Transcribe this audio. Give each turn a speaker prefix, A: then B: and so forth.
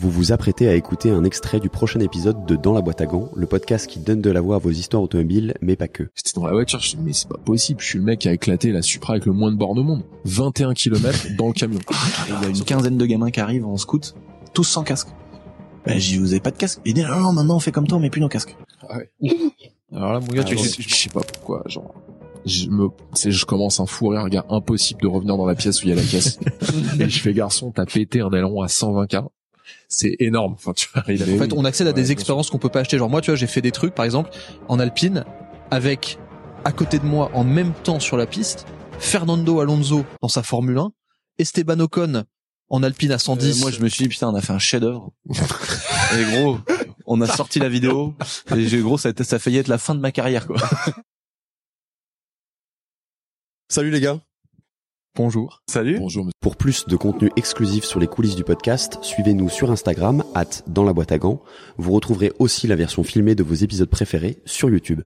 A: Vous vous apprêtez à écouter un extrait du prochain épisode de Dans la boîte à gants, le podcast qui donne de la voix à vos histoires automobiles, mais pas que.
B: C'était dans la voiture, je me mais c'est pas possible, je suis le mec qui a éclaté la Supra avec le moins de bornes au monde. 21 km dans le camion.
C: Il y a une quinzaine de gamins qui arrivent en scout, tous sans casque. Ben, j'ai dit, vous avez pas de casque? Il dit, non, non, maintenant on fait comme toi, on met plus nos casques.
B: Ah ouais.
D: Alors là, mon gars, tu
B: je, je sais pas pourquoi, genre, je me, c'est, je commence un fou rire, gars, impossible de revenir dans la pièce où il y a la caisse. et je fais, garçon, t'as pété un aileron à 120 k C'est énorme. Enfin, tu vois, il
D: En fait, on accède à des expériences qu'on peut pas acheter. Genre moi, tu vois, j'ai fait des trucs, par exemple, en Alpine, avec à côté de moi, en même temps sur la piste, Fernando Alonso dans sa Formule 1, Esteban Ocon en Alpine à 110.
C: Euh, moi, je me suis dit, putain, on a fait un chef-d'œuvre. et gros, on a sorti la vidéo. Et j'ai, gros, ça, a été- ça a failli être la fin de ma carrière, quoi.
E: Salut les gars.
D: Bonjour.
C: Salut.
B: Bonjour.
A: Pour plus de contenu exclusif sur les coulisses du podcast, suivez-nous sur Instagram, at dans la boîte à gants. Vous retrouverez aussi la version filmée de vos épisodes préférés sur YouTube.